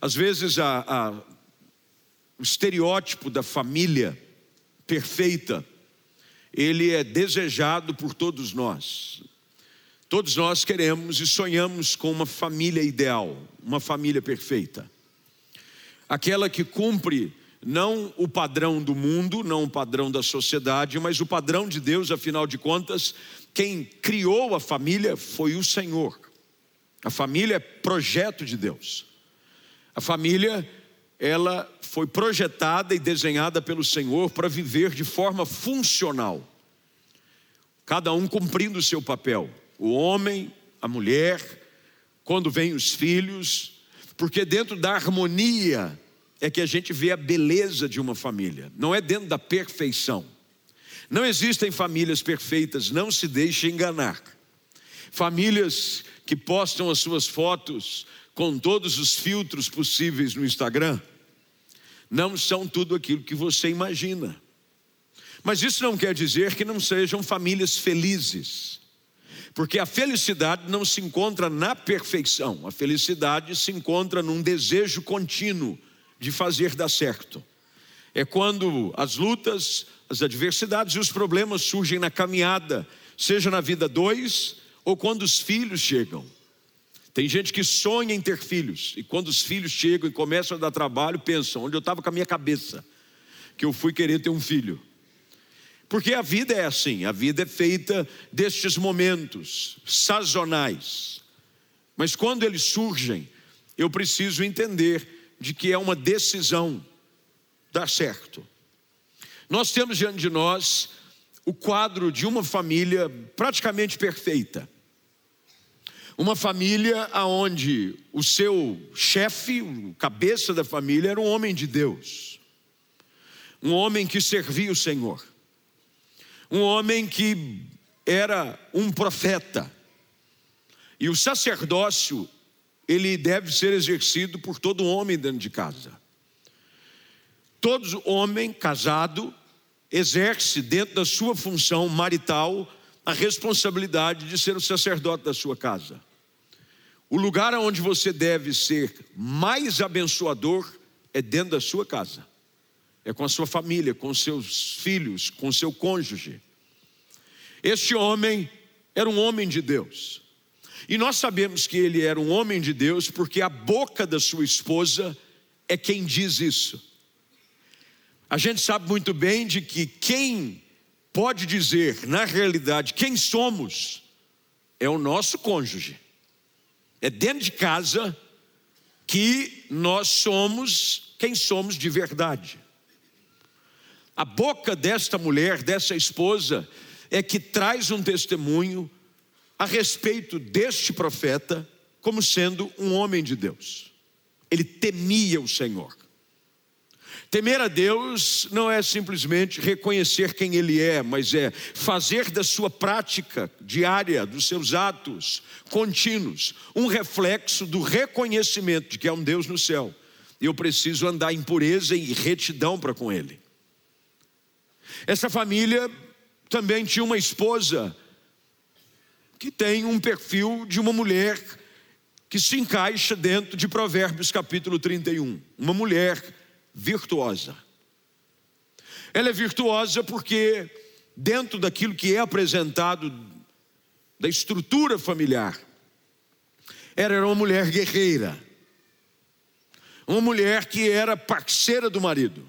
Às vezes a, a, o estereótipo da família perfeita, ele é desejado por todos nós. Todos nós queremos e sonhamos com uma família ideal, uma família perfeita. Aquela que cumpre não o padrão do mundo, não o padrão da sociedade, mas o padrão de Deus, afinal de contas, quem criou a família foi o Senhor. A família é projeto de Deus. A família, ela foi projetada e desenhada pelo Senhor para viver de forma funcional. Cada um cumprindo o seu papel. O homem, a mulher, quando vêm os filhos, porque dentro da harmonia é que a gente vê a beleza de uma família, não é dentro da perfeição. Não existem famílias perfeitas, não se deixe enganar. Famílias que postam as suas fotos com todos os filtros possíveis no Instagram, não são tudo aquilo que você imagina. Mas isso não quer dizer que não sejam famílias felizes, porque a felicidade não se encontra na perfeição, a felicidade se encontra num desejo contínuo de fazer dar certo. É quando as lutas, as adversidades e os problemas surgem na caminhada, seja na vida dois ou quando os filhos chegam. Tem gente que sonha em ter filhos, e quando os filhos chegam e começam a dar trabalho, pensam: onde eu estava com a minha cabeça, que eu fui querer ter um filho. Porque a vida é assim, a vida é feita destes momentos sazonais. Mas quando eles surgem, eu preciso entender de que é uma decisão dar certo. Nós temos diante de nós o quadro de uma família praticamente perfeita. Uma família onde o seu chefe, o cabeça da família, era um homem de Deus, um homem que servia o Senhor, um homem que era um profeta, e o sacerdócio, ele deve ser exercido por todo homem dentro de casa. Todo homem casado exerce dentro da sua função marital a responsabilidade de ser o sacerdote da sua casa. O lugar onde você deve ser mais abençoador é dentro da sua casa, é com a sua família, com seus filhos, com seu cônjuge. Este homem era um homem de Deus, e nós sabemos que ele era um homem de Deus porque a boca da sua esposa é quem diz isso. A gente sabe muito bem de que quem pode dizer, na realidade, quem somos, é o nosso cônjuge. É dentro de casa que nós somos quem somos de verdade. A boca desta mulher, dessa esposa, é que traz um testemunho a respeito deste profeta como sendo um homem de Deus. Ele temia o Senhor. Temer a Deus não é simplesmente reconhecer quem Ele é, mas é fazer da sua prática diária, dos seus atos contínuos, um reflexo do reconhecimento de que há um Deus no céu. E eu preciso andar em pureza e retidão para com Ele. Essa família também tinha uma esposa que tem um perfil de uma mulher que se encaixa dentro de Provérbios capítulo 31. Uma mulher virtuosa. Ela é virtuosa porque, dentro daquilo que é apresentado da estrutura familiar, ela era uma mulher guerreira, uma mulher que era parceira do marido.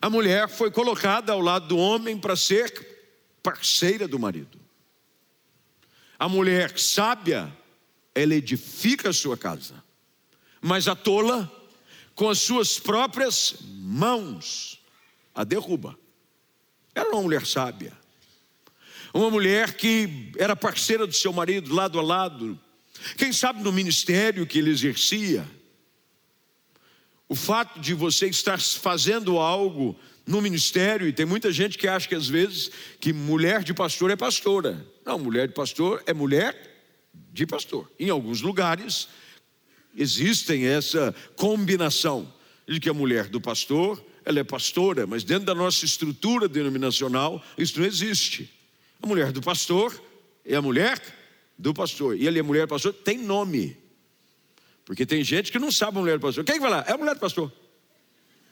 A mulher foi colocada ao lado do homem para ser parceira do marido. A mulher sábia, ela edifica a sua casa, mas a tola com as suas próprias mãos, a derruba. Era uma mulher sábia, uma mulher que era parceira do seu marido lado a lado, quem sabe no ministério que ele exercia. O fato de você estar fazendo algo no ministério, e tem muita gente que acha que às vezes que mulher de pastor é pastora. Não, mulher de pastor é mulher de pastor. Em alguns lugares, existem essa combinação de que a mulher do pastor, ela é pastora, mas dentro da nossa estrutura denominacional, isso não existe. A mulher do pastor é a mulher do pastor, e ele é mulher do pastor, tem nome. Porque tem gente que não sabe a mulher do pastor. Quem vai lá? É a mulher do pastor.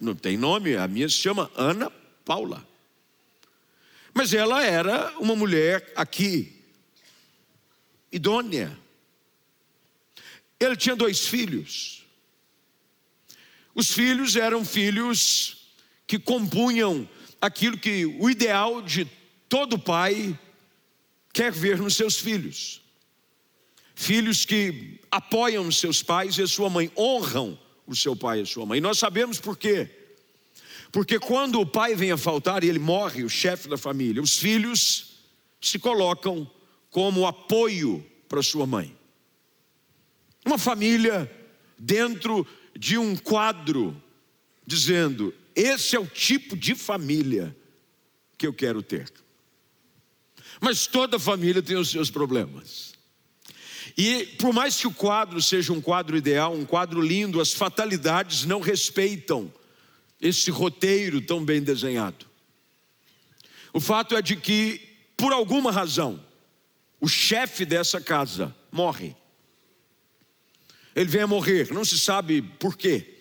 Não tem nome, a minha se chama Ana Paula. Mas ela era uma mulher aqui, idônea. Ele tinha dois filhos. Os filhos eram filhos que compunham aquilo que o ideal de todo pai quer ver nos seus filhos. Filhos que apoiam seus pais e a sua mãe, honram o seu pai e a sua mãe. E nós sabemos por quê. Porque quando o pai vem a faltar e ele morre, o chefe da família, os filhos se colocam como apoio para sua mãe. Uma família dentro de um quadro dizendo: esse é o tipo de família que eu quero ter. Mas toda família tem os seus problemas. E por mais que o quadro seja um quadro ideal, um quadro lindo, as fatalidades não respeitam esse roteiro tão bem desenhado. O fato é de que, por alguma razão, o chefe dessa casa morre. Ele vem a morrer, não se sabe por quê.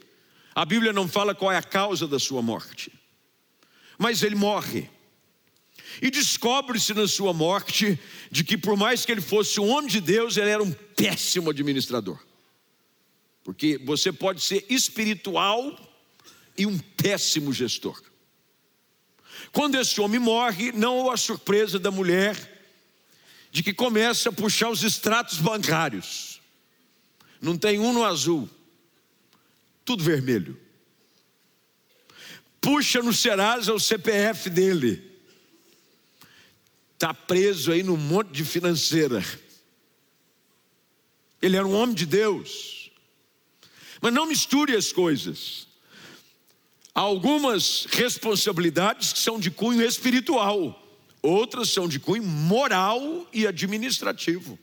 A Bíblia não fala qual é a causa da sua morte, mas ele morre. E descobre-se na sua morte de que, por mais que ele fosse um homem de Deus, ele era um péssimo administrador. Porque você pode ser espiritual e um péssimo gestor. Quando esse homem morre, não há surpresa da mulher de que começa a puxar os extratos bancários. Não tem um no azul, tudo vermelho. Puxa no Serasa o CPF dele. Está preso aí no monte de financeira. Ele era um homem de Deus. Mas não misture as coisas. Há algumas responsabilidades que são de cunho espiritual, outras são de cunho moral e administrativo.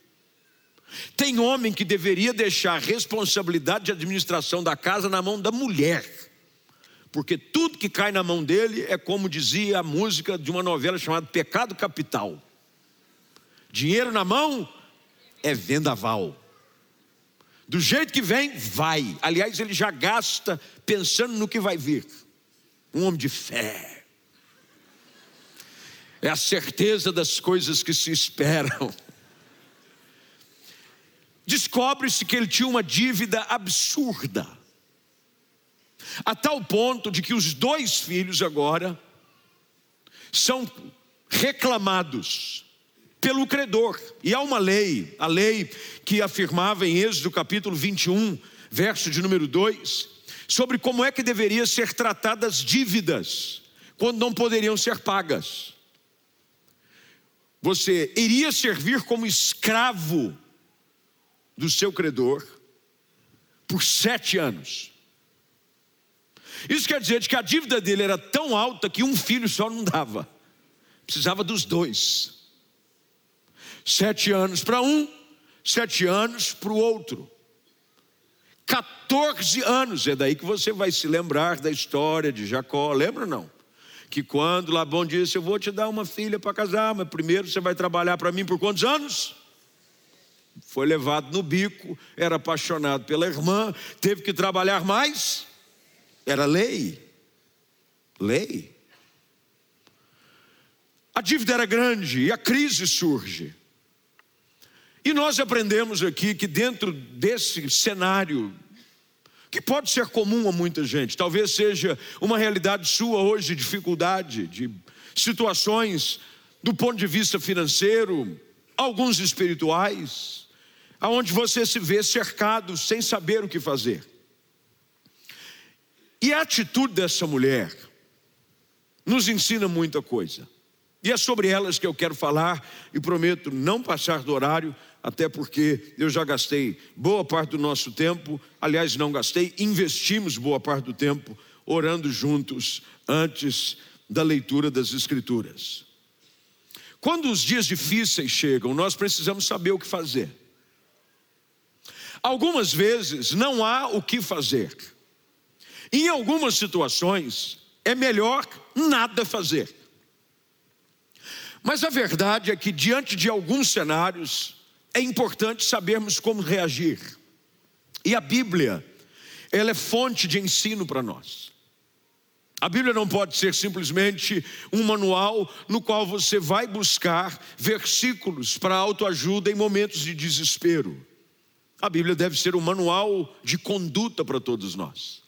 Tem homem que deveria deixar a responsabilidade de administração da casa na mão da mulher, porque tudo que cai na mão dele é como dizia a música de uma novela chamada Pecado Capital: dinheiro na mão é vendaval. Do jeito que vem, vai. Aliás, ele já gasta pensando no que vai vir. Um homem de fé. É a certeza das coisas que se esperam. Descobre-se que ele tinha uma dívida absurda, a tal ponto de que os dois filhos agora são reclamados pelo credor. E há uma lei, a lei que afirmava em Êxodo capítulo 21, verso de número 2, sobre como é que deveria ser tratadas dívidas quando não poderiam ser pagas. Você iria servir como escravo do seu credor por sete anos. Isso quer dizer que a dívida dele era tão alta que um filho só não dava, precisava dos dois. Sete anos para um, sete anos para o outro. 14 anos, é daí que você vai se lembrar da história de Jacó, lembra ou não? Que quando Labão disse: Eu vou te dar uma filha para casar, mas primeiro você vai trabalhar para mim por quantos anos? Foi levado no bico, era apaixonado pela irmã, teve que trabalhar mais, era lei. Lei. A dívida era grande e a crise surge. E nós aprendemos aqui que dentro desse cenário, que pode ser comum a muita gente, talvez seja uma realidade sua hoje, dificuldade, de situações do ponto de vista financeiro, alguns espirituais, aonde você se vê cercado sem saber o que fazer. E a atitude dessa mulher nos ensina muita coisa. E é sobre elas que eu quero falar e prometo não passar do horário, até porque eu já gastei boa parte do nosso tempo, aliás, não gastei, investimos boa parte do tempo orando juntos antes da leitura das Escrituras. Quando os dias difíceis chegam, nós precisamos saber o que fazer. Algumas vezes não há o que fazer. Em algumas situações é melhor nada fazer. Mas a verdade é que diante de alguns cenários é importante sabermos como reagir. E a Bíblia, ela é fonte de ensino para nós. A Bíblia não pode ser simplesmente um manual no qual você vai buscar versículos para autoajuda em momentos de desespero. A Bíblia deve ser um manual de conduta para todos nós.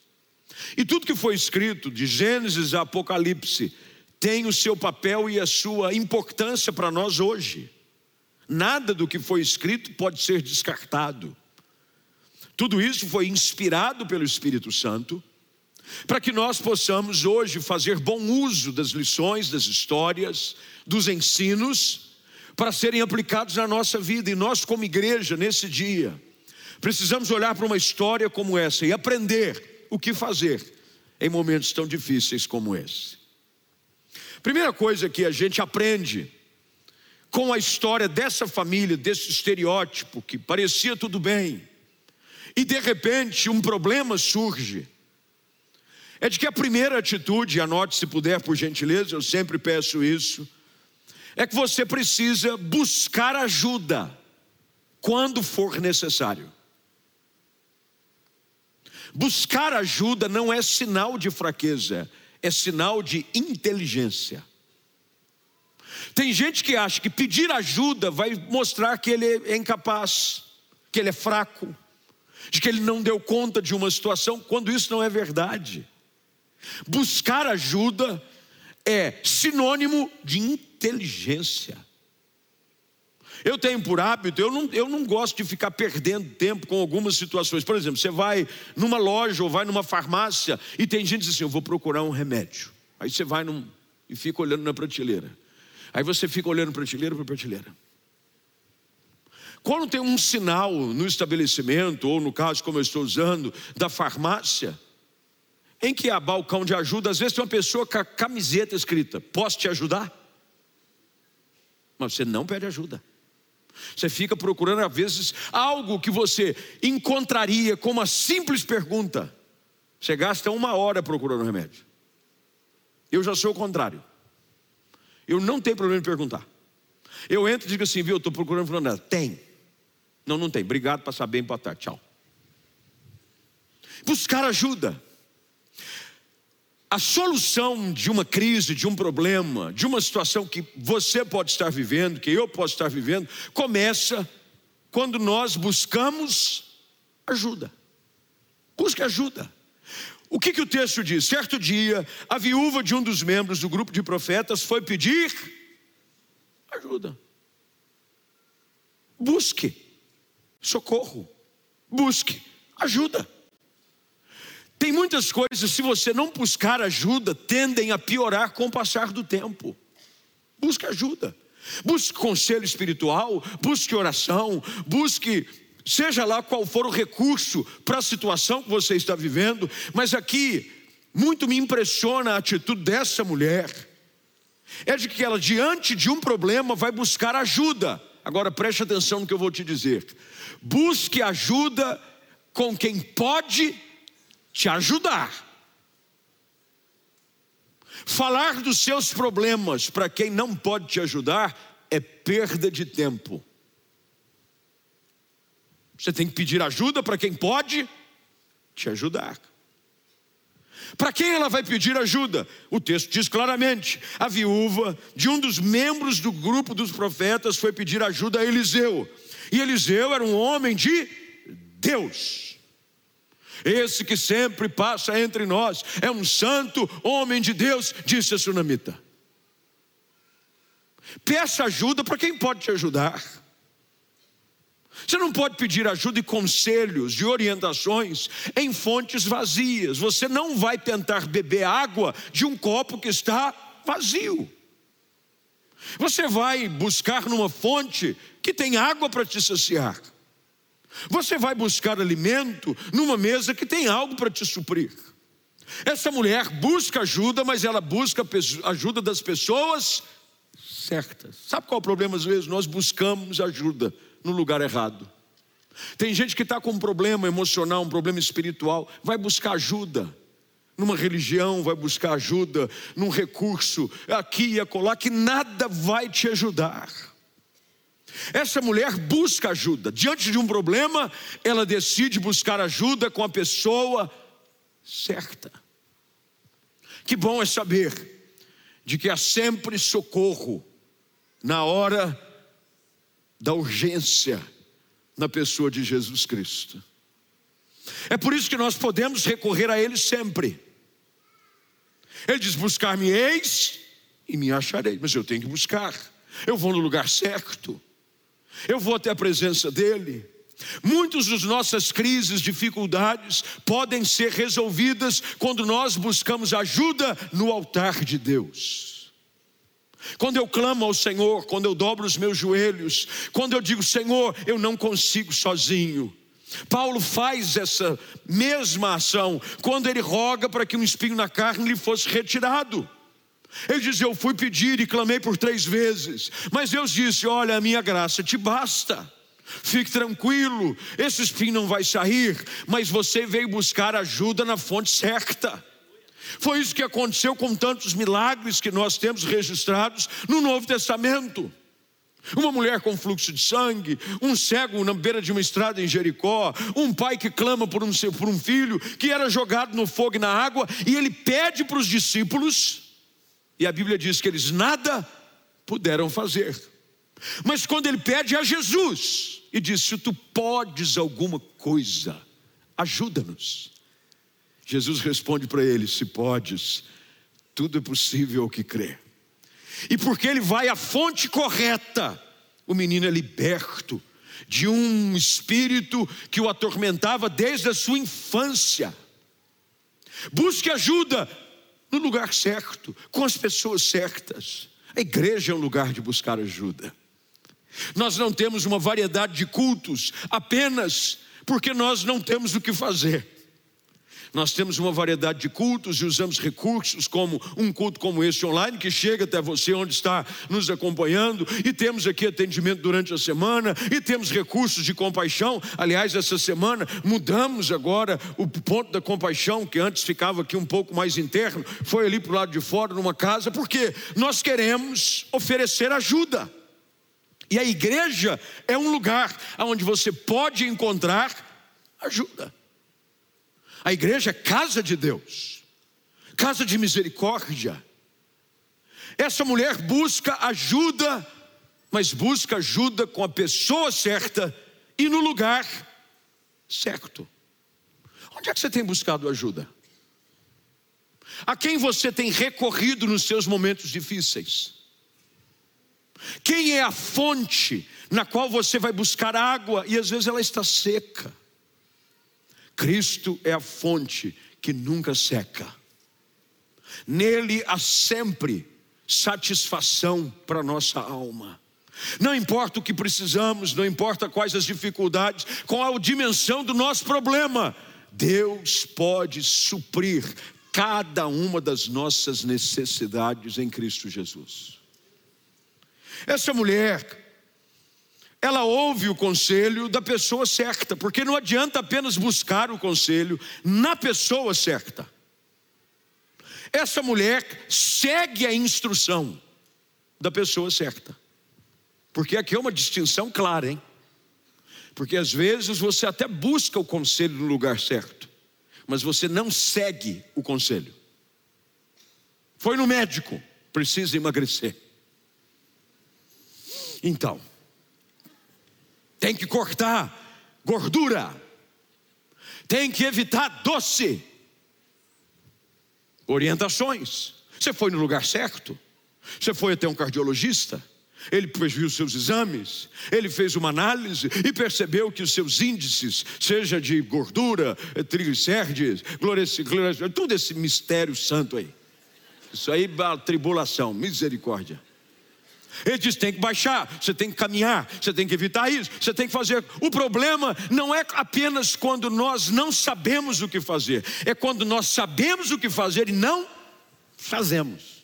E tudo que foi escrito, de Gênesis a Apocalipse, tem o seu papel e a sua importância para nós hoje. Nada do que foi escrito pode ser descartado. Tudo isso foi inspirado pelo Espírito Santo para que nós possamos hoje fazer bom uso das lições, das histórias, dos ensinos, para serem aplicados na nossa vida. E nós, como igreja, nesse dia, precisamos olhar para uma história como essa e aprender o que fazer em momentos tão difíceis como esse. Primeira coisa que a gente aprende com a história dessa família, desse estereótipo que parecia tudo bem, e de repente um problema surge é de que a primeira atitude, anote se puder por gentileza, eu sempre peço isso, é que você precisa buscar ajuda quando for necessário. Buscar ajuda não é sinal de fraqueza, é sinal de inteligência. Tem gente que acha que pedir ajuda vai mostrar que ele é incapaz, que ele é fraco, de que ele não deu conta de uma situação, quando isso não é verdade. Buscar ajuda é sinônimo de inteligência. Eu tenho por hábito, eu não, eu não gosto de ficar perdendo tempo com algumas situações. Por exemplo, você vai numa loja ou vai numa farmácia e tem gente que diz assim: Eu vou procurar um remédio. Aí você vai num, e fica olhando na prateleira. Aí você fica olhando prateleira por prateleira. Quando tem um sinal no estabelecimento, ou no caso, como eu estou usando, da farmácia, em que há balcão de ajuda, às vezes tem uma pessoa com a camiseta escrita: Posso te ajudar? Mas você não pede ajuda. Você fica procurando, às vezes, algo que você encontraria com uma simples pergunta. Você gasta uma hora procurando remédio. Eu já sou o contrário. Eu não tenho problema em perguntar. Eu entro e digo assim, viu, estou procurando nada. Tem. Não, não tem. Obrigado, passar bem, boa tarde, tchau. Buscar ajuda. A solução de uma crise, de um problema, de uma situação que você pode estar vivendo, que eu posso estar vivendo, começa quando nós buscamos ajuda. Busque ajuda. O que, que o texto diz? Certo dia, a viúva de um dos membros do grupo de profetas foi pedir ajuda. Busque socorro. Busque ajuda. Tem muitas coisas, se você não buscar ajuda, tendem a piorar com o passar do tempo. Busque ajuda. Busque conselho espiritual, busque oração, busque seja lá qual for o recurso para a situação que você está vivendo, mas aqui muito me impressiona a atitude dessa mulher. É de que ela diante de um problema vai buscar ajuda. Agora preste atenção no que eu vou te dizer. Busque ajuda com quem pode te ajudar. Falar dos seus problemas para quem não pode te ajudar é perda de tempo. Você tem que pedir ajuda para quem pode te ajudar. Para quem ela vai pedir ajuda? O texto diz claramente: a viúva de um dos membros do grupo dos profetas foi pedir ajuda a Eliseu. E Eliseu era um homem de Deus. Esse que sempre passa entre nós é um santo homem de Deus, disse a sunamita. Peça ajuda para quem pode te ajudar. Você não pode pedir ajuda e conselhos e orientações em fontes vazias. Você não vai tentar beber água de um copo que está vazio. Você vai buscar numa fonte que tem água para te saciar. Você vai buscar alimento numa mesa que tem algo para te suprir. Essa mulher busca ajuda, mas ela busca ajuda das pessoas certas. Sabe qual é o problema às vezes? Nós buscamos ajuda no lugar errado. Tem gente que está com um problema emocional, um problema espiritual, vai buscar ajuda numa religião, vai buscar ajuda num recurso aqui e acolá, que nada vai te ajudar. Essa mulher busca ajuda. Diante de um problema, ela decide buscar ajuda com a pessoa certa. Que bom é saber de que há sempre socorro na hora da urgência na pessoa de Jesus Cristo. É por isso que nós podemos recorrer a Ele sempre. Ele diz: Buscar-me-eis e me acharei, mas eu tenho que buscar. Eu vou no lugar certo, eu vou até a presença dEle. Muitas das nossas crises, dificuldades podem ser resolvidas quando nós buscamos ajuda no altar de Deus. Quando eu clamo ao Senhor, quando eu dobro os meus joelhos, quando eu digo, Senhor, eu não consigo sozinho. Paulo faz essa mesma ação quando ele roga para que um espinho na carne lhe fosse retirado. Ele diz: Eu fui pedir e clamei por três vezes, mas Deus disse: Olha, a minha graça te basta. Fique tranquilo, esse espinho não vai sair, mas você veio buscar ajuda na fonte certa. Foi isso que aconteceu com tantos milagres que nós temos registrados no Novo Testamento. Uma mulher com fluxo de sangue, um cego na beira de uma estrada em Jericó, um pai que clama por um, por um filho que era jogado no fogo e na água, e ele pede para os discípulos, e a Bíblia diz que eles nada puderam fazer. Mas quando ele pede a Jesus e diz: Se tu podes alguma coisa, ajuda-nos. Jesus responde para ele: Se podes, tudo é possível ao que crê. E porque ele vai à fonte correta, o menino é liberto de um espírito que o atormentava desde a sua infância. Busque ajuda no lugar certo, com as pessoas certas. A igreja é um lugar de buscar ajuda. Nós não temos uma variedade de cultos apenas porque nós não temos o que fazer. Nós temos uma variedade de cultos e usamos recursos como um culto como esse online que chega até você onde está nos acompanhando e temos aqui atendimento durante a semana e temos recursos de compaixão. Aliás, essa semana mudamos agora o ponto da compaixão que antes ficava aqui um pouco mais interno, foi ali para o lado de fora numa casa, porque nós queremos oferecer ajuda. E a igreja é um lugar onde você pode encontrar ajuda. A igreja é casa de Deus, casa de misericórdia. Essa mulher busca ajuda, mas busca ajuda com a pessoa certa e no lugar certo. Onde é que você tem buscado ajuda? A quem você tem recorrido nos seus momentos difíceis? Quem é a fonte na qual você vai buscar água e às vezes ela está seca? Cristo é a fonte que nunca seca. Nele há sempre satisfação para nossa alma. Não importa o que precisamos, não importa quais as dificuldades, qual a dimensão do nosso problema, Deus pode suprir cada uma das nossas necessidades em Cristo Jesus. Essa mulher, ela ouve o conselho da pessoa certa, porque não adianta apenas buscar o conselho na pessoa certa. Essa mulher segue a instrução da pessoa certa, porque aqui é uma distinção clara, hein? Porque às vezes você até busca o conselho no lugar certo, mas você não segue o conselho. Foi no médico, precisa emagrecer. Então, tem que cortar gordura, tem que evitar doce. Orientações. Você foi no lugar certo? Você foi até um cardiologista? Ele viu seus exames, ele fez uma análise e percebeu que os seus índices, seja de gordura, triglicérides, tudo esse mistério santo aí. Isso aí é tribulação, misericórdia. Ele diz: tem que baixar, você tem que caminhar, você tem que evitar isso, você tem que fazer. O problema não é apenas quando nós não sabemos o que fazer, é quando nós sabemos o que fazer e não fazemos.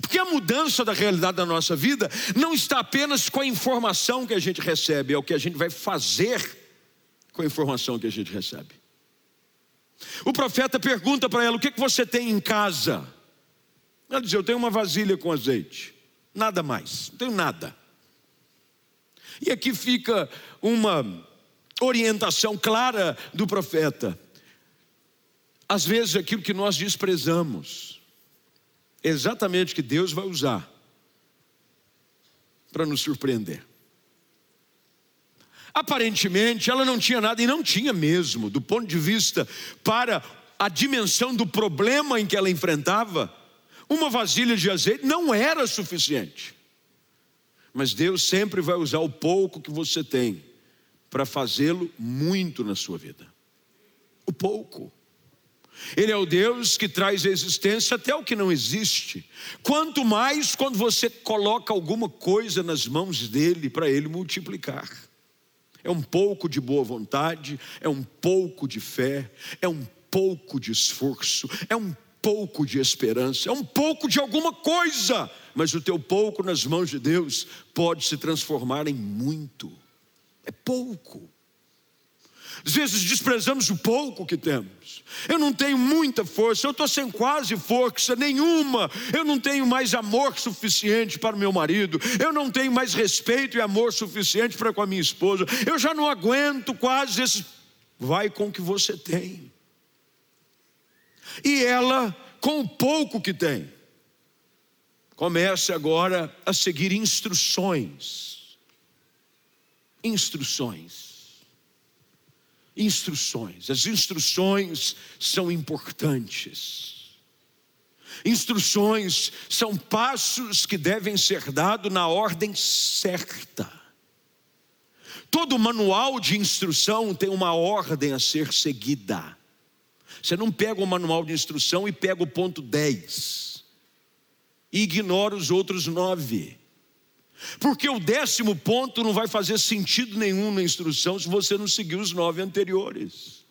Porque a mudança da realidade da nossa vida não está apenas com a informação que a gente recebe, é o que a gente vai fazer com a informação que a gente recebe. O profeta pergunta para ela: o que, que você tem em casa? Ela diz: Eu tenho uma vasilha com azeite, nada mais, não tenho nada. E aqui fica uma orientação clara do profeta. Às vezes aquilo que nós desprezamos, é exatamente que Deus vai usar para nos surpreender. Aparentemente ela não tinha nada, e não tinha mesmo, do ponto de vista para a dimensão do problema em que ela enfrentava, uma vasilha de azeite não era suficiente. Mas Deus sempre vai usar o pouco que você tem para fazê-lo muito na sua vida. O pouco. Ele é o Deus que traz a existência até o que não existe. Quanto mais quando você coloca alguma coisa nas mãos dele para ele multiplicar. É um pouco de boa vontade, é um pouco de fé, é um pouco de esforço, é um pouco de esperança, é um pouco de alguma coisa, mas o teu pouco nas mãos de Deus pode se transformar em muito. É pouco. Às vezes desprezamos o pouco que temos. Eu não tenho muita força, eu estou sem quase força nenhuma. Eu não tenho mais amor suficiente para o meu marido. Eu não tenho mais respeito e amor suficiente para com a minha esposa. Eu já não aguento quase esse. Vai com o que você tem. E ela, com o pouco que tem, comece agora a seguir instruções. Instruções instruções. As instruções são importantes. Instruções são passos que devem ser dados na ordem certa. Todo manual de instrução tem uma ordem a ser seguida. Você não pega o manual de instrução e pega o ponto 10 e ignora os outros nove. Porque o décimo ponto não vai fazer sentido nenhum na instrução se você não seguir os nove anteriores.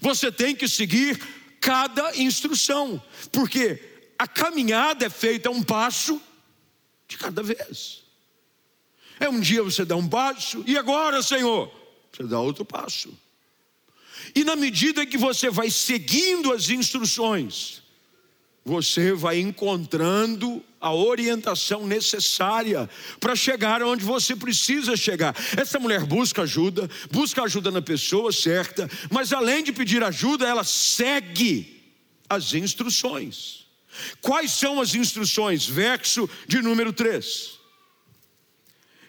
Você tem que seguir cada instrução, porque a caminhada é feita um passo de cada vez. É um dia você dá um passo, e agora, Senhor, você dá outro passo. E na medida que você vai seguindo as instruções, você vai encontrando a orientação necessária para chegar onde você precisa chegar. Essa mulher busca ajuda, busca ajuda na pessoa certa, mas além de pedir ajuda, ela segue as instruções. Quais são as instruções? Verso de número 3.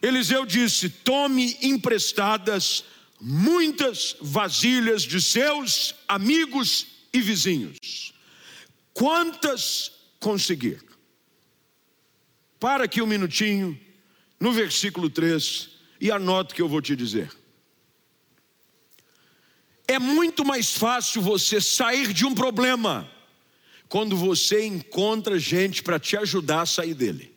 Eliseu disse: Tome emprestadas muitas vasilhas de seus amigos e vizinhos Quantas conseguir? Para aqui um minutinho, no versículo 3, e anote o que eu vou te dizer. É muito mais fácil você sair de um problema quando você encontra gente para te ajudar a sair dele.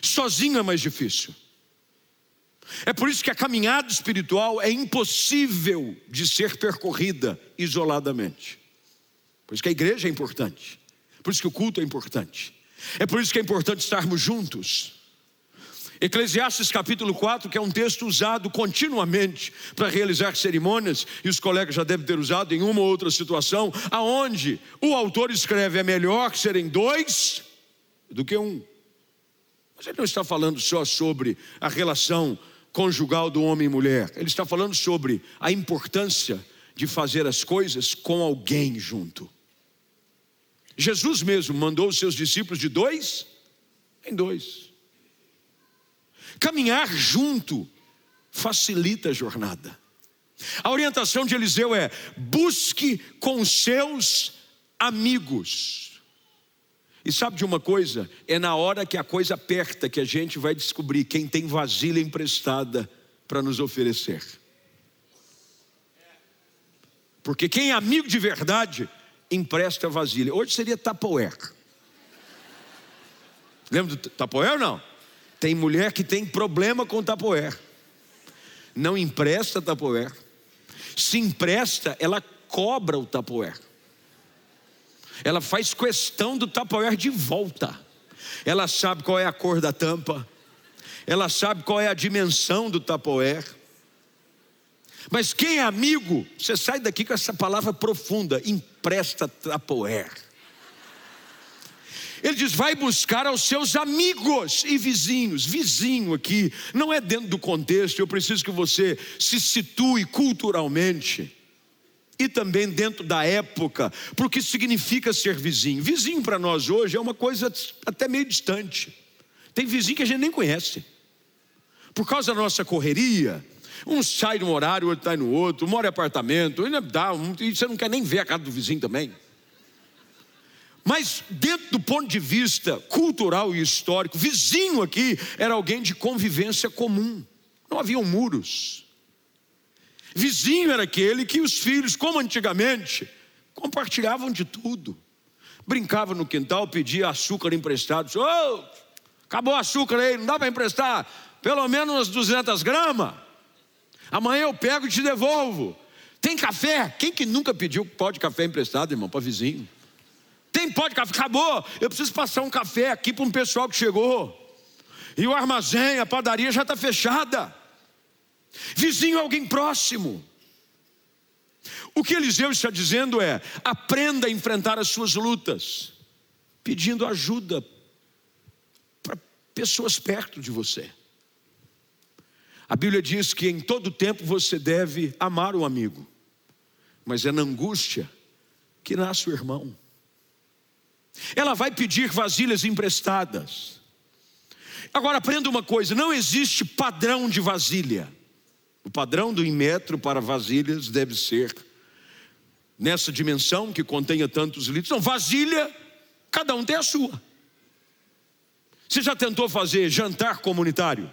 Sozinho é mais difícil. É por isso que a caminhada espiritual é impossível de ser percorrida isoladamente. Por isso que a igreja é importante. Por isso que o culto é importante. É por isso que é importante estarmos juntos. Eclesiastes capítulo 4, que é um texto usado continuamente para realizar cerimônias, e os colegas já devem ter usado em uma ou outra situação, aonde o autor escreve: é melhor serem dois do que um. Mas ele não está falando só sobre a relação conjugal do homem e mulher, ele está falando sobre a importância de fazer as coisas com alguém junto. Jesus mesmo mandou os seus discípulos de dois em dois. Caminhar junto facilita a jornada. A orientação de Eliseu é: busque com seus amigos. E sabe de uma coisa? É na hora que a coisa aperta que a gente vai descobrir quem tem vasilha emprestada para nos oferecer. Porque quem é amigo de verdade empresta vasilha. Hoje seria Tupperware. Lembra do ou não? Tem mulher que tem problema com Tupperware. Não empresta Tupperware. Se empresta, ela cobra o Tupperware. Ela faz questão do Tupperware de volta. Ela sabe qual é a cor da tampa. Ela sabe qual é a dimensão do Tupperware mas quem é amigo, você sai daqui com essa palavra profunda, empresta tapoer. Ele diz: vai buscar aos seus amigos e vizinhos. Vizinho aqui não é dentro do contexto, eu preciso que você se situe culturalmente e também dentro da época, porque significa ser vizinho. Vizinho para nós hoje é uma coisa até meio distante. Tem vizinho que a gente nem conhece. Por causa da nossa correria, um sai num horário, outro sai no outro, mora em apartamento, dá, e você não quer nem ver a casa do vizinho também. Mas, dentro do ponto de vista cultural e histórico, vizinho aqui era alguém de convivência comum, não haviam muros. Vizinho era aquele que os filhos, como antigamente, compartilhavam de tudo. Brincava no quintal, pedia açúcar emprestado. Oh, acabou o açúcar aí, não dá para emprestar? Pelo menos umas 200 gramas. Amanhã eu pego e te devolvo. Tem café? Quem que nunca pediu pó de café emprestado, irmão, para vizinho? Tem pó de café? Acabou. Eu preciso passar um café aqui para um pessoal que chegou. E o armazém, a padaria já está fechada. Vizinho, alguém próximo. O que Eliseu está dizendo é: aprenda a enfrentar as suas lutas, pedindo ajuda para pessoas perto de você. A Bíblia diz que em todo tempo você deve amar o amigo, mas é na angústia que nasce o irmão. Ela vai pedir vasilhas emprestadas. Agora aprenda uma coisa: não existe padrão de vasilha. O padrão do metro para vasilhas deve ser nessa dimensão que contenha tantos litros. Não, vasilha, cada um tem a sua. Você já tentou fazer jantar comunitário?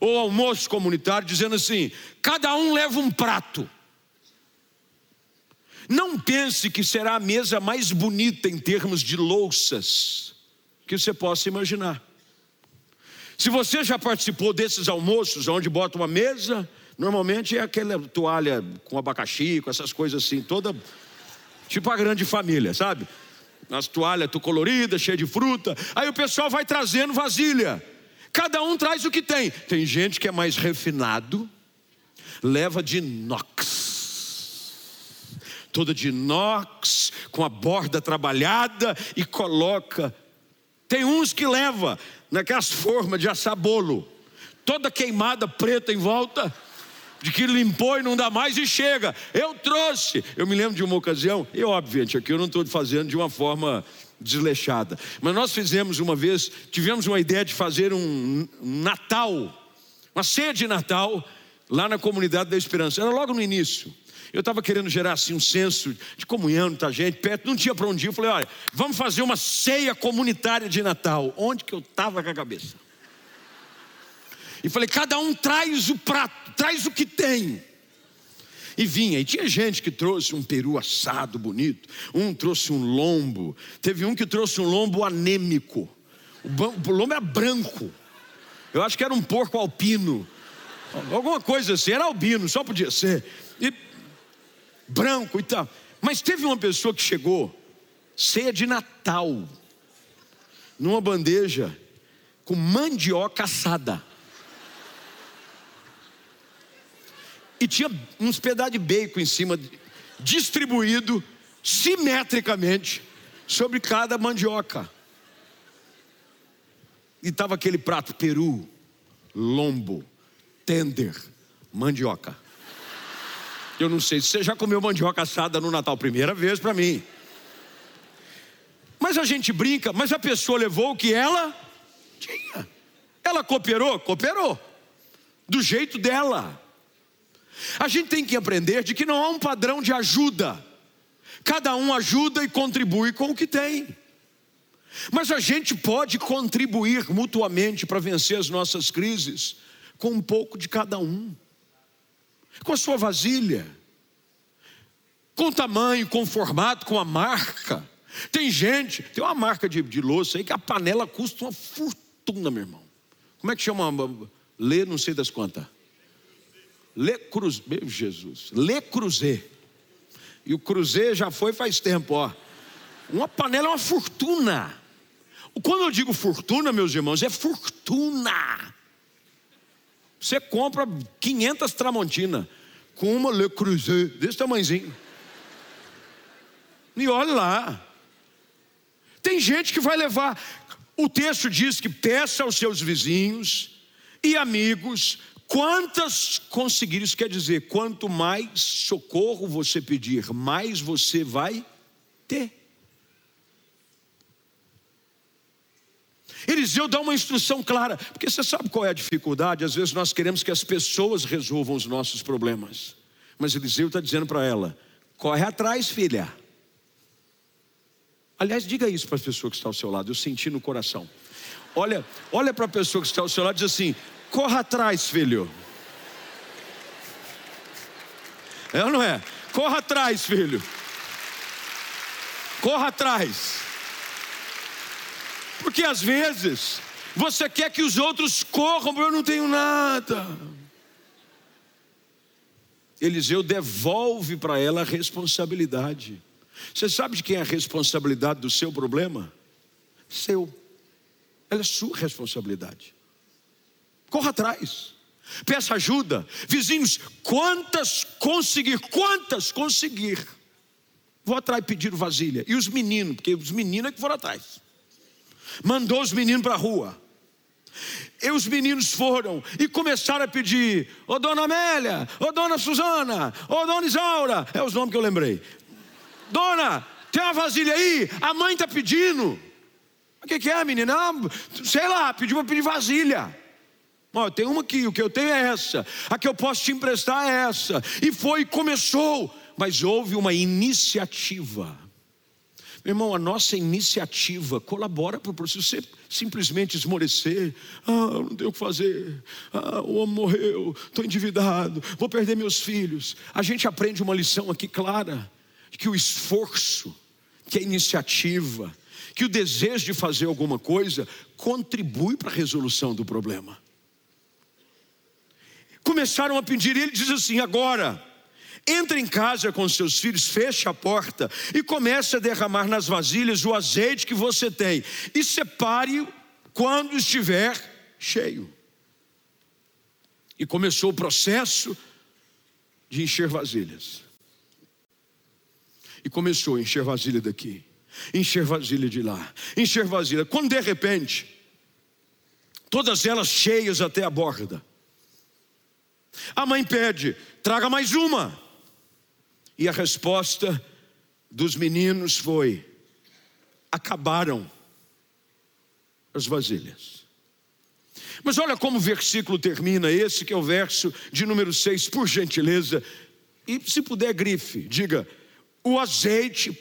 Ou almoço comunitário, dizendo assim: cada um leva um prato. Não pense que será a mesa mais bonita em termos de louças que você possa imaginar. Se você já participou desses almoços, onde bota uma mesa, normalmente é aquela toalha com abacaxi, com essas coisas assim, toda tipo a grande família, sabe? As toalhas coloridas, cheia de fruta. Aí o pessoal vai trazendo vasilha. Cada um traz o que tem. Tem gente que é mais refinado, leva de inox toda de inox, com a borda trabalhada e coloca. Tem uns que leva naquelas formas de assar bolo, toda queimada preta em volta, de que limpou e não dá mais e chega. Eu trouxe. Eu me lembro de uma ocasião, e obviamente aqui eu não estou fazendo de uma forma desleixada, mas nós fizemos uma vez, tivemos uma ideia de fazer um Natal, uma ceia de Natal lá na comunidade da Esperança. Era logo no início. Eu estava querendo gerar assim um senso de comunhão, tá gente perto, não tinha para onde ir. Eu falei, olha, vamos fazer uma ceia comunitária de Natal. Onde que eu estava com a cabeça? E falei, cada um traz o prato, traz o que tem. E vinha, e tinha gente que trouxe um peru assado bonito, um trouxe um lombo, teve um que trouxe um lombo anêmico, o lombo era branco, eu acho que era um porco alpino, alguma coisa assim, era albino, só podia ser. E branco e tal. Mas teve uma pessoa que chegou, ceia de Natal, numa bandeja com mandioca assada. E tinha uns pedaços de bacon em cima, distribuído simetricamente sobre cada mandioca. E estava aquele prato peru, lombo, tender, mandioca. Eu não sei se você já comeu mandioca assada no Natal, primeira vez para mim. Mas a gente brinca, mas a pessoa levou o que ela tinha. Ela cooperou? Cooperou. Do jeito dela. A gente tem que aprender de que não há um padrão de ajuda. Cada um ajuda e contribui com o que tem. Mas a gente pode contribuir mutuamente para vencer as nossas crises com um pouco de cada um com a sua vasilha, com o tamanho, com o formato, com a marca. Tem gente, tem uma marca de, de louça aí que a panela custa uma fortuna, meu irmão. Como é que chama? Lê, não sei das quantas. Lê Cruz, meu Jesus, Lê Cruzê. E o Cruzê já foi faz tempo, ó. Uma panela é uma fortuna. Quando eu digo fortuna, meus irmãos, é fortuna. Você compra 500 Tramontina com uma Le Creuset desse tamanhozinho. E olha lá. Tem gente que vai levar. O texto diz que peça aos seus vizinhos e amigos quantas conseguir. Isso quer dizer, quanto mais socorro você pedir, mais você vai ter. Eliseu dá uma instrução clara, porque você sabe qual é a dificuldade? Às vezes nós queremos que as pessoas resolvam os nossos problemas, mas Eliseu está dizendo para ela: corre atrás, filha. Aliás, diga isso para a pessoa que está ao seu lado, eu senti no coração. Olha, olha para a pessoa que está ao seu lado e diz assim: corra atrás, filho. É ou não é? Corra atrás, filho. Corra atrás. Porque às vezes você quer que os outros corram, eu não tenho nada. Eliseu devolve para ela a responsabilidade. Você sabe de quem é a responsabilidade do seu problema? Seu. Ela é sua responsabilidade. Corra atrás. Peça ajuda. Vizinhos, quantas conseguir? Quantas conseguir? Vou atrás pedir vasilha. E os meninos, porque os meninos é que foram atrás. Mandou os meninos para a rua. E os meninos foram e começaram a pedir: Ô dona Amélia, ô dona Suzana, ô dona Isaura, é os nomes que eu lembrei. Dona, tem uma vasilha aí? A mãe está pedindo. O que, que, é, menina? sei lá, pediu para pedir vasilha. Ó, tem uma aqui, o que eu tenho é essa, a que eu posso te emprestar é essa. E foi, começou, mas houve uma iniciativa. Meu irmão, a nossa iniciativa colabora para o processo. Você simplesmente esmorecer, ah, não tenho o que fazer, ah, o homem morreu, estou endividado, vou perder meus filhos. A gente aprende uma lição aqui clara: que o esforço, que a iniciativa, que o desejo de fazer alguma coisa contribui para a resolução do problema. Começaram a pedir, e ele diz assim: agora entre em casa com seus filhos, feche a porta e comece a derramar nas vasilhas o azeite que você tem e separe quando estiver cheio. E começou o processo de encher vasilhas. E começou a encher vasilha daqui, encher vasilha de lá, encher vasilha. Quando de repente, todas elas cheias até a borda. A mãe pede: traga mais uma. E a resposta dos meninos foi: acabaram as vasilhas. Mas olha como o versículo termina, esse que é o verso de número 6, por gentileza. E se puder, grife, diga: o azeite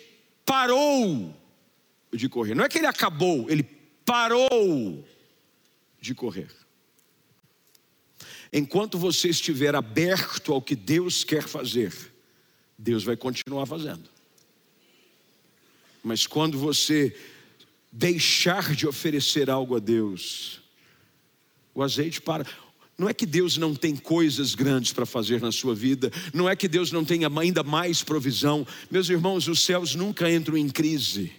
parou de correr. Não é que ele acabou, ele parou de correr. Enquanto você estiver aberto ao que Deus quer fazer, Deus vai continuar fazendo. Mas quando você deixar de oferecer algo a Deus, o azeite para. Não é que Deus não tem coisas grandes para fazer na sua vida, não é que Deus não tenha ainda mais provisão. Meus irmãos, os céus nunca entram em crise.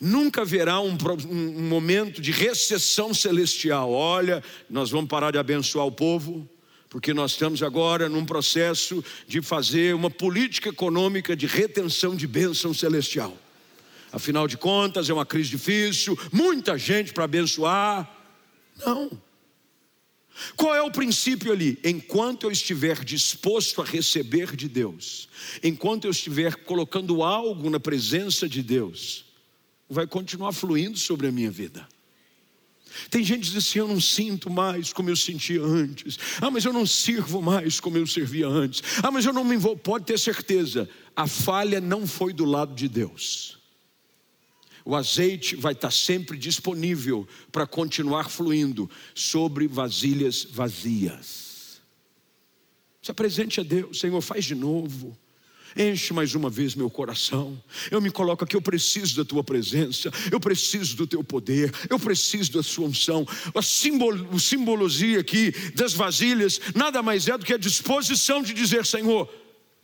Nunca haverá um, um momento de recessão celestial. Olha, nós vamos parar de abençoar o povo, porque nós estamos agora num processo de fazer uma política econômica de retenção de bênção celestial. Afinal de contas, é uma crise difícil, muita gente para abençoar. Não. Qual é o princípio ali? Enquanto eu estiver disposto a receber de Deus, enquanto eu estiver colocando algo na presença de Deus, vai continuar fluindo sobre a minha vida. Tem gente que diz assim: eu não sinto mais como eu sentia antes. Ah, mas eu não sirvo mais como eu servia antes. Ah, mas eu não me envolvo. Pode ter certeza, a falha não foi do lado de Deus. O azeite vai estar sempre disponível para continuar fluindo sobre vasilhas vazias. Se apresente a Deus, Senhor, faz de novo. Enche mais uma vez meu coração. Eu me coloco aqui, eu preciso da tua presença, eu preciso do teu poder, eu preciso da sua unção. A simbolo, simbologia aqui das vasilhas nada mais é do que a disposição de dizer: Senhor,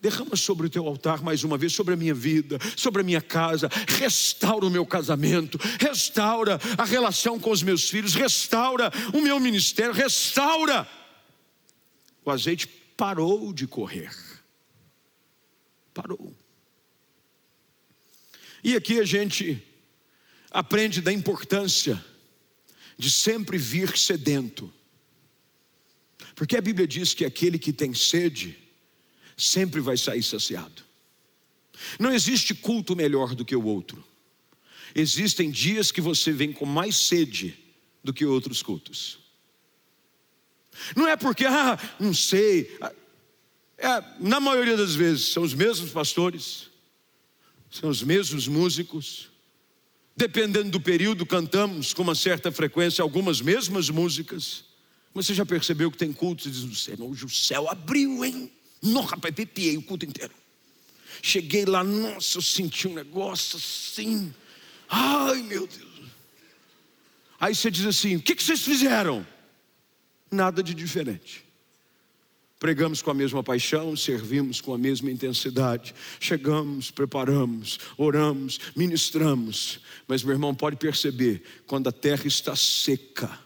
derrama sobre o teu altar mais uma vez, sobre a minha vida, sobre a minha casa, restaura o meu casamento, restaura a relação com os meus filhos, restaura o meu ministério, restaura. O azeite parou de correr. Parou. E aqui a gente aprende da importância de sempre vir sedento. Porque a Bíblia diz que aquele que tem sede sempre vai sair saciado. Não existe culto melhor do que o outro. Existem dias que você vem com mais sede do que outros cultos. Não é porque, ah, não sei. É, na maioria das vezes, são os mesmos pastores, são os mesmos músicos. Dependendo do período, cantamos com uma certa frequência algumas mesmas músicas. Mas você já percebeu que tem cultos e diz: hoje o céu abriu, hein? Não, rapaz, pepiei o culto inteiro. Cheguei lá, nossa, eu senti um negócio assim. Ai, meu Deus. Aí você diz assim: o que vocês fizeram? Nada de diferente. Pregamos com a mesma paixão, servimos com a mesma intensidade, chegamos, preparamos, oramos, ministramos. Mas, meu irmão, pode perceber: quando a terra está seca,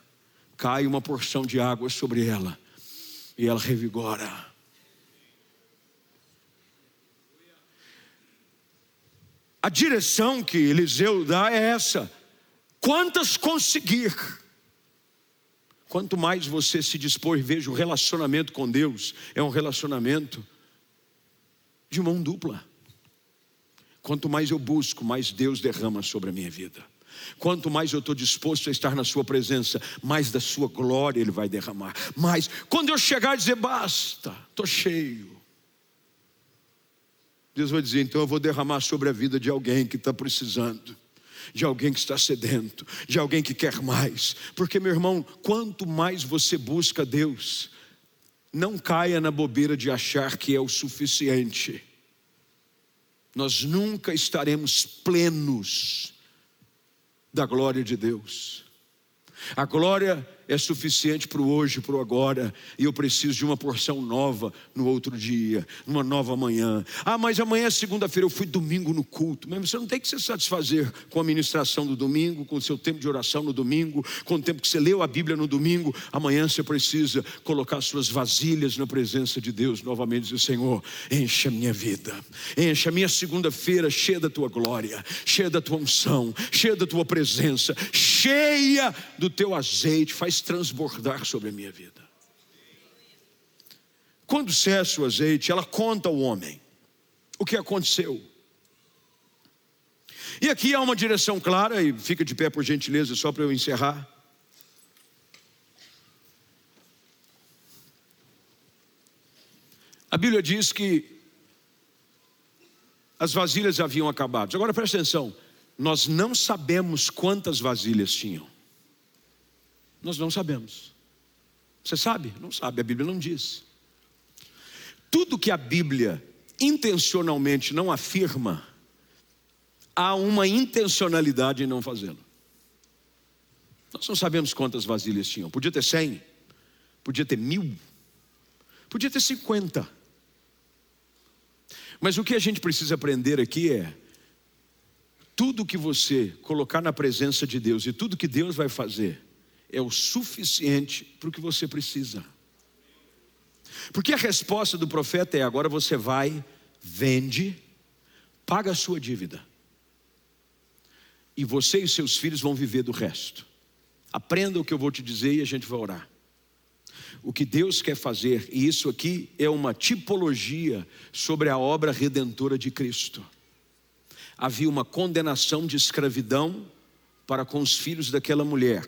cai uma porção de água sobre ela e ela revigora. A direção que Eliseu dá é essa: quantas conseguir. Quanto mais você se dispor, veja o relacionamento com Deus, é um relacionamento de mão dupla. Quanto mais eu busco, mais Deus derrama sobre a minha vida. Quanto mais eu estou disposto a estar na Sua presença, mais da Sua glória Ele vai derramar. Mais, quando eu chegar e dizer basta, estou cheio. Deus vai dizer, então eu vou derramar sobre a vida de alguém que está precisando de alguém que está sedento, de alguém que quer mais. Porque, meu irmão, quanto mais você busca Deus, não caia na bobeira de achar que é o suficiente. Nós nunca estaremos plenos da glória de Deus. A glória é suficiente para o hoje, para o agora, e eu preciso de uma porção nova no outro dia, numa nova manhã. Ah, mas amanhã é segunda-feira, eu fui domingo no culto. Mas você não tem que se satisfazer com a ministração do domingo, com o seu tempo de oração no domingo, com o tempo que você leu a Bíblia no domingo. Amanhã você precisa colocar suas vasilhas na presença de Deus novamente e dizer: Senhor, enche a minha vida, enche a minha segunda-feira cheia da tua glória, cheia da tua unção, cheia da tua presença, cheia do teu azeite. Faz transbordar sobre a minha vida. Quando cessa o azeite, ela conta ao homem o que aconteceu. E aqui há uma direção clara, e fica de pé por gentileza, só para eu encerrar. A Bíblia diz que as vasilhas haviam acabado. Agora presta atenção, nós não sabemos quantas vasilhas tinham. Nós não sabemos. Você sabe? Não sabe, a Bíblia não diz. Tudo que a Bíblia intencionalmente não afirma, há uma intencionalidade em não fazê-lo. Nós não sabemos quantas vasilhas tinham. Podia ter cem, podia ter mil, podia ter cinquenta. Mas o que a gente precisa aprender aqui é: tudo que você colocar na presença de Deus e tudo que Deus vai fazer, é o suficiente para o que você precisa. Porque a resposta do profeta é: agora você vai, vende, paga a sua dívida, e você e seus filhos vão viver do resto. Aprenda o que eu vou te dizer e a gente vai orar. O que Deus quer fazer, e isso aqui é uma tipologia sobre a obra redentora de Cristo. Havia uma condenação de escravidão para com os filhos daquela mulher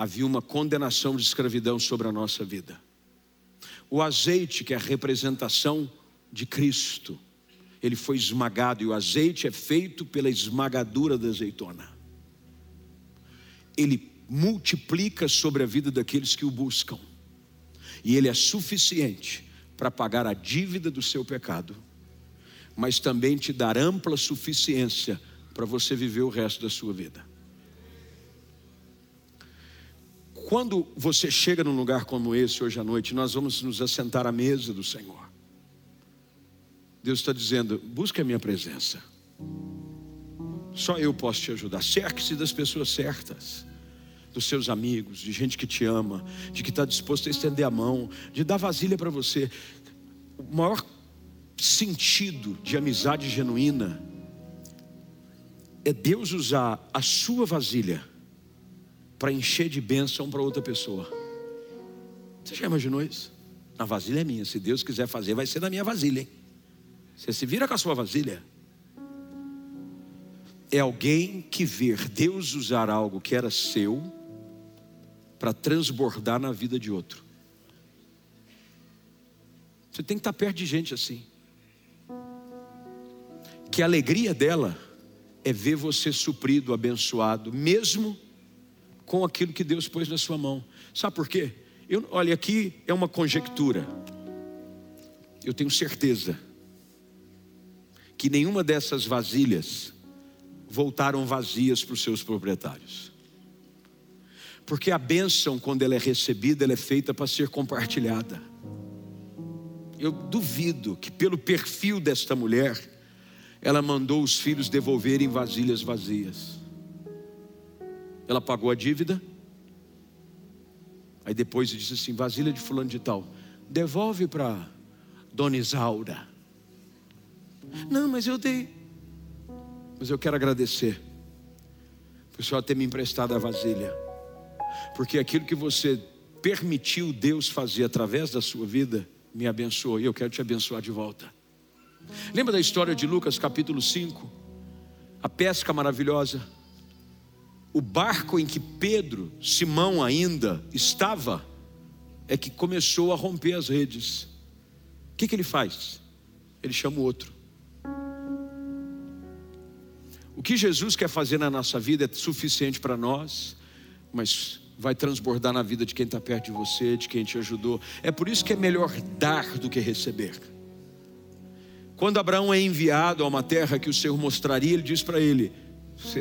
havia uma condenação de escravidão sobre a nossa vida. O azeite, que é a representação de Cristo, ele foi esmagado, e o azeite é feito pela esmagadura da azeitona. Ele multiplica sobre a vida daqueles que o buscam, e ele é suficiente para pagar a dívida do seu pecado, mas também te dar ampla suficiência para você viver o resto da sua vida. Quando você chega num lugar como esse hoje à noite, nós vamos nos assentar à mesa do Senhor. Deus está dizendo: busque a minha presença. Só eu posso te ajudar. Cerque-se das pessoas certas, dos seus amigos, de gente que te ama, de que está disposto a estender a mão, de dar vasilha para você. O maior sentido de amizade genuína é Deus usar a sua vasilha para encher de bênção para outra pessoa. Você já imaginou isso? A vasilha é minha. Se Deus quiser fazer, vai ser da minha vasilha. Hein? Você se vira com a sua vasilha. É alguém que ver Deus usar algo que era seu para transbordar na vida de outro. Você tem que estar perto de gente assim. Que a alegria dela é ver você suprido, abençoado, mesmo com aquilo que Deus pôs na sua mão. Sabe por quê? Eu, olha, aqui é uma conjectura. Eu tenho certeza que nenhuma dessas vasilhas voltaram vazias para os seus proprietários. Porque a bênção, quando ela é recebida, ela é feita para ser compartilhada. Eu duvido que, pelo perfil desta mulher, ela mandou os filhos devolverem vasilhas vazias. Ela pagou a dívida, aí depois disse assim: vasilha de fulano de tal, devolve para Dona Isaura. Não, mas eu dei. Mas eu quero agradecer por senhor ter me emprestado a vasilha, porque aquilo que você permitiu Deus fazer através da sua vida me abençoou e eu quero te abençoar de volta. Lembra da história de Lucas capítulo 5? A pesca maravilhosa. O barco em que Pedro, Simão ainda estava, é que começou a romper as redes. O que, que ele faz? Ele chama o outro. O que Jesus quer fazer na nossa vida é suficiente para nós, mas vai transbordar na vida de quem está perto de você, de quem te ajudou. É por isso que é melhor dar do que receber. Quando Abraão é enviado a uma terra que o Senhor mostraria, ele diz para ele: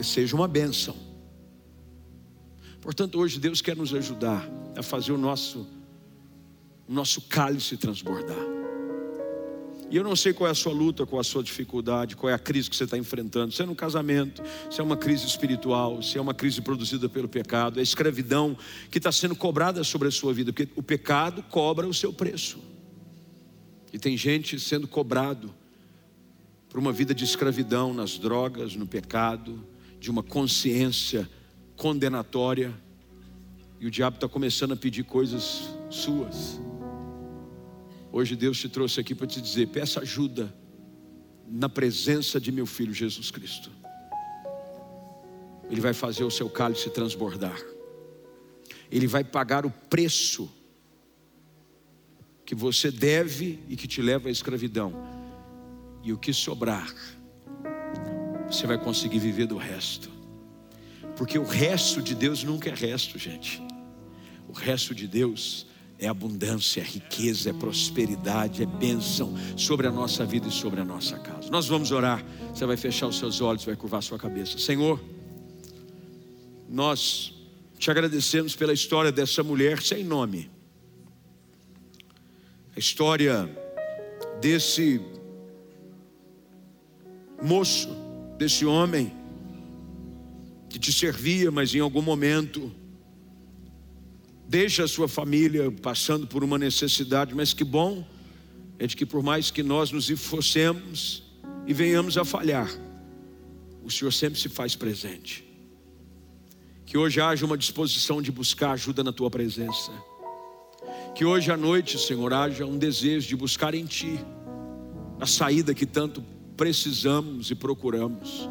seja uma bênção. Portanto, hoje Deus quer nos ajudar a fazer o nosso, o nosso cálice transbordar. E eu não sei qual é a sua luta, qual é a sua dificuldade, qual é a crise que você está enfrentando. Se é no casamento, se é uma crise espiritual, se é uma crise produzida pelo pecado, é a escravidão que está sendo cobrada sobre a sua vida, porque o pecado cobra o seu preço. E tem gente sendo cobrado por uma vida de escravidão nas drogas, no pecado, de uma consciência condenatória, e o diabo está começando a pedir coisas suas. Hoje Deus te trouxe aqui para te dizer: peça ajuda na presença de meu filho Jesus Cristo. Ele vai fazer o seu cálice transbordar. Ele vai pagar o preço que você deve e que te leva à escravidão e o que sobrar, você vai conseguir viver do resto. Porque o resto de Deus nunca é resto, gente. O resto de Deus é abundância, é riqueza, é prosperidade, é bênção sobre a nossa vida e sobre a nossa casa. Nós vamos orar. Você vai fechar os seus olhos, vai curvar sua cabeça. Senhor, nós te agradecemos pela história dessa mulher sem nome. A história desse moço, desse homem que te servia, mas em algum momento deixa a sua família passando por uma necessidade, mas que bom é de que por mais que nós nos esforcemos e venhamos a falhar, o Senhor sempre se faz presente. Que hoje haja uma disposição de buscar ajuda na tua presença. Que hoje à noite, Senhor, haja um desejo de buscar em Ti a saída que tanto precisamos e procuramos.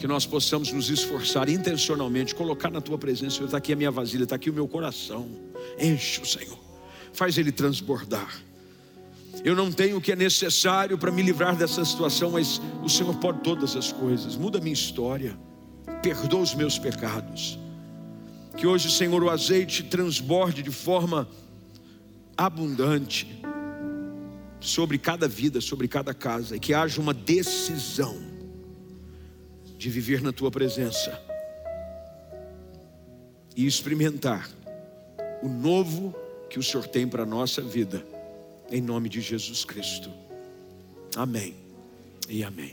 Que nós possamos nos esforçar intencionalmente, colocar na tua presença, está aqui a minha vasilha, está aqui o meu coração. Enche o Senhor, faz ele transbordar. Eu não tenho o que é necessário para me livrar dessa situação, mas o Senhor pode todas as coisas. Muda a minha história, perdoa os meus pecados. Que hoje, Senhor, o azeite transborde de forma abundante sobre cada vida, sobre cada casa, e que haja uma decisão de viver na tua presença e experimentar o novo que o Senhor tem para a nossa vida, em nome de Jesus Cristo. Amém e amém.